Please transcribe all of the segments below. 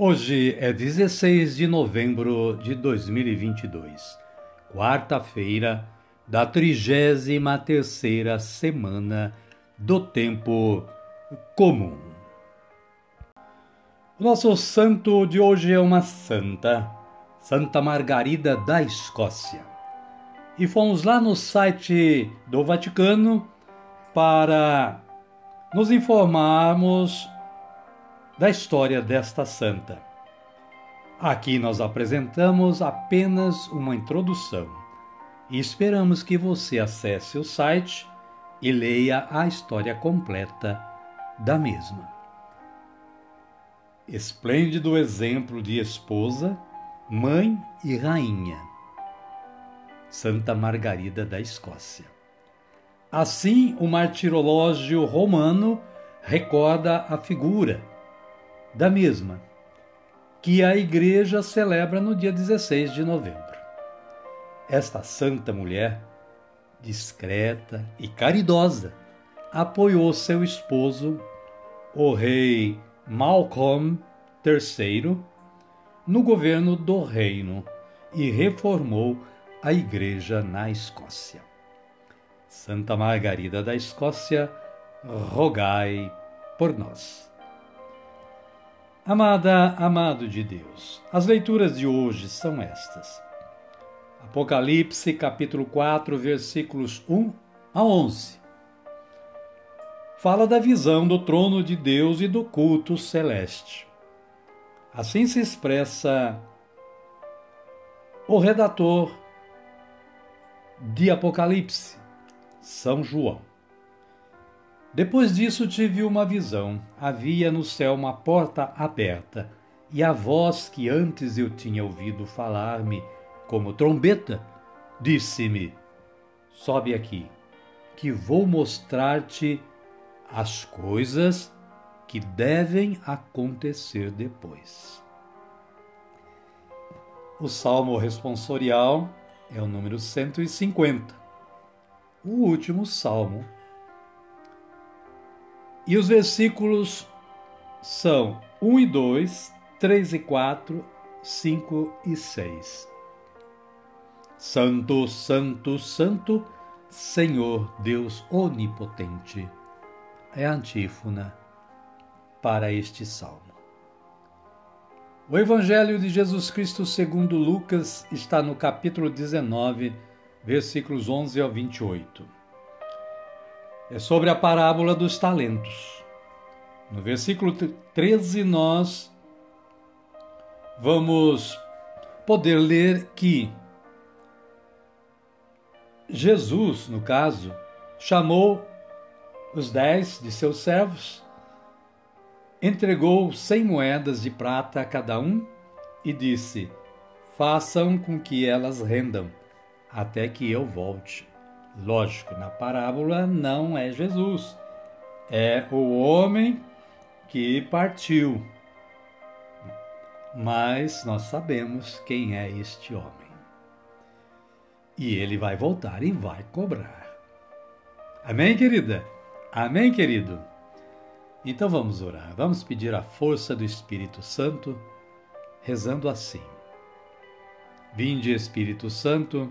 Hoje é 16 de novembro de 2022, quarta-feira da 33ª semana do tempo comum. O nosso santo de hoje é uma santa, Santa Margarida da Escócia. E fomos lá no site do Vaticano para nos informarmos da história desta santa. Aqui nós apresentamos apenas uma introdução e esperamos que você acesse o site e leia a história completa da mesma. Esplêndido exemplo de esposa, mãe e rainha. Santa Margarida da Escócia. Assim, o martirológio romano recorda a figura da mesma, que a Igreja celebra no dia 16 de novembro. Esta santa mulher, discreta e caridosa, apoiou seu esposo, o rei Malcolm III, no governo do reino e reformou a Igreja na Escócia. Santa Margarida da Escócia, rogai por nós. Amada, amado de Deus, as leituras de hoje são estas. Apocalipse, capítulo 4, versículos 1 a 11. Fala da visão do trono de Deus e do culto celeste. Assim se expressa o redator de Apocalipse, São João. Depois disso tive uma visão. Havia no céu uma porta aberta, e a voz que antes eu tinha ouvido falar-me como trombeta disse-me: Sobe aqui, que vou mostrar-te as coisas que devem acontecer depois. O salmo responsorial é o número 150, o último salmo e os versículos são 1 e 2, 3 e 4, 5 e 6. Santo, Santo, Santo, Senhor Deus Onipotente. É a antífona para este salmo. O Evangelho de Jesus Cristo segundo Lucas está no capítulo 19, versículos 11 ao 28 é sobre a parábola dos talentos. No versículo 13, nós vamos poder ler que Jesus, no caso, chamou os dez de seus servos, entregou cem moedas de prata a cada um e disse: Façam com que elas rendam, até que eu volte. Lógico, na parábola não é Jesus, é o homem que partiu. Mas nós sabemos quem é este homem. E ele vai voltar e vai cobrar. Amém, querida? Amém, querido? Então vamos orar, vamos pedir a força do Espírito Santo, rezando assim: Vinde, Espírito Santo,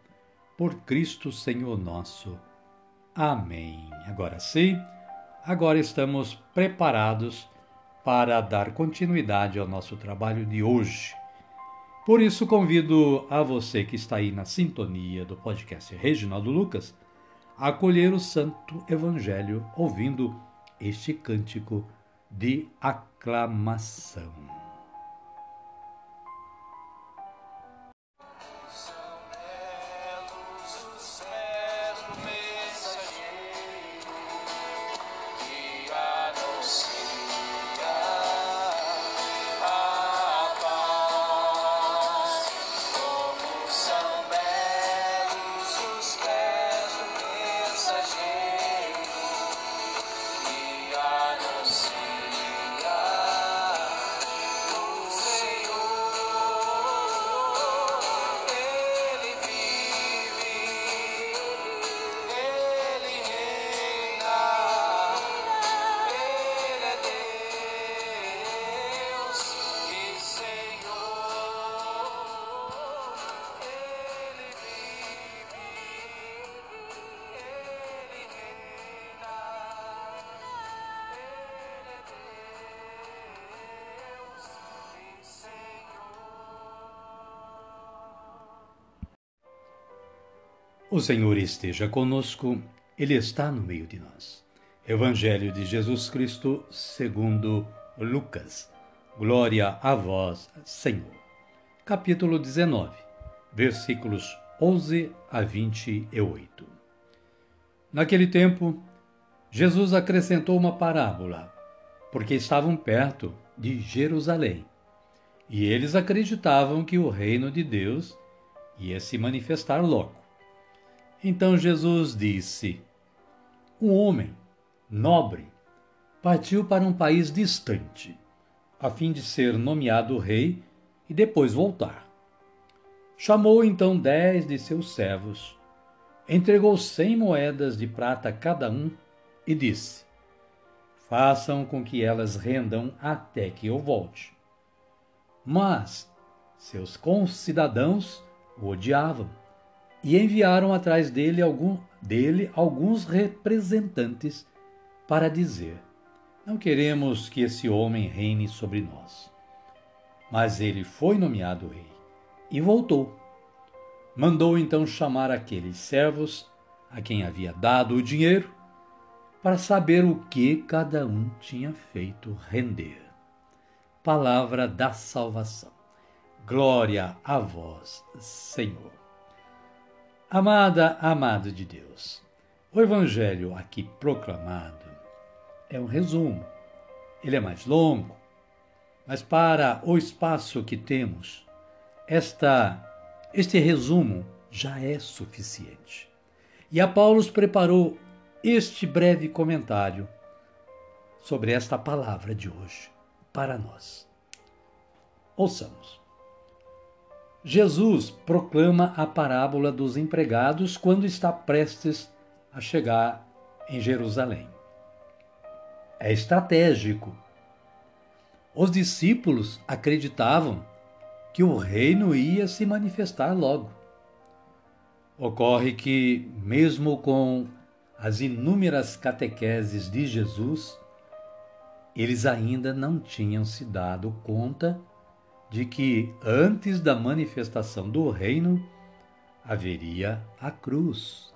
Por Cristo Senhor nosso. Amém. Agora sim, agora estamos preparados para dar continuidade ao nosso trabalho de hoje. Por isso, convido a você que está aí na sintonia do podcast Reginaldo Lucas a acolher o Santo Evangelho ouvindo este cântico de aclamação. O Senhor esteja conosco, Ele está no meio de nós. Evangelho de Jesus Cristo, segundo Lucas. Glória a vós, Senhor. Capítulo 19, versículos 11 a 28. Naquele tempo, Jesus acrescentou uma parábola, porque estavam perto de Jerusalém. E eles acreditavam que o reino de Deus ia se manifestar logo. Então Jesus disse: Um homem nobre partiu para um país distante, a fim de ser nomeado rei e depois voltar. Chamou então dez de seus servos, entregou cem moedas de prata a cada um e disse: Façam com que elas rendam até que eu volte. Mas seus concidadãos o odiavam e enviaram atrás dele, algum, dele alguns representantes para dizer: Não queremos que esse homem reine sobre nós. Mas ele foi nomeado rei e voltou. Mandou então chamar aqueles servos a quem havia dado o dinheiro para saber o que cada um tinha feito render. Palavra da salvação. Glória a vós, Senhor. Amada, amado de Deus, o Evangelho aqui proclamado é um resumo. Ele é mais longo, mas para o espaço que temos, esta, este resumo já é suficiente. E a Paulo preparou este breve comentário sobre esta palavra de hoje para nós. Ouçamos. Jesus proclama a parábola dos empregados quando está prestes a chegar em Jerusalém. É estratégico. Os discípulos acreditavam que o reino ia se manifestar logo. Ocorre que, mesmo com as inúmeras catequeses de Jesus, eles ainda não tinham se dado conta de que antes da manifestação do reino haveria a cruz.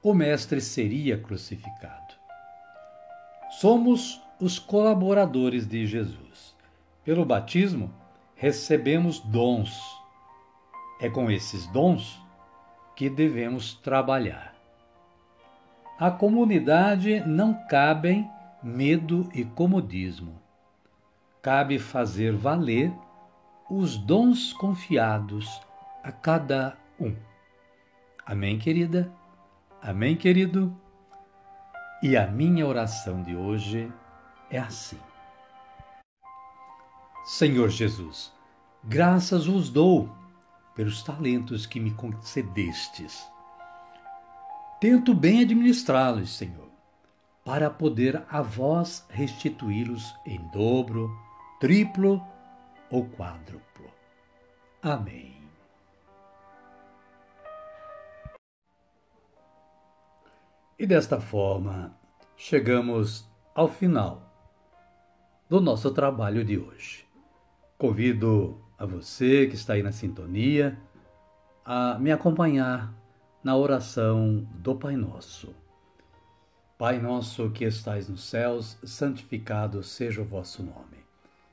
O Mestre seria crucificado. Somos os colaboradores de Jesus. Pelo batismo, recebemos dons. É com esses dons que devemos trabalhar. A comunidade não cabem medo e comodismo cabe fazer valer os dons confiados a cada um. Amém, querida? Amém, querido? E a minha oração de hoje é assim: Senhor Jesus, graças vos dou pelos talentos que me concedestes. Tento bem administrá-los, Senhor, para poder a vós restituí-los em dobro, triplo ou quádruplo. Amém. E desta forma, chegamos ao final do nosso trabalho de hoje. Convido a você que está aí na sintonia a me acompanhar na oração do Pai Nosso. Pai nosso que estais nos céus, santificado seja o vosso nome.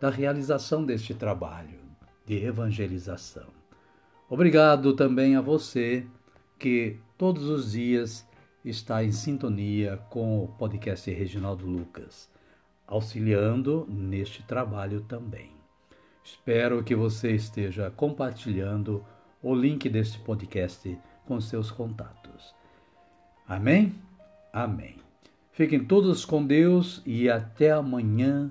da realização deste trabalho de evangelização. Obrigado também a você que todos os dias está em sintonia com o podcast Reginaldo Lucas, auxiliando neste trabalho também. Espero que você esteja compartilhando o link deste podcast com seus contatos. Amém? Amém. Fiquem todos com Deus e até amanhã,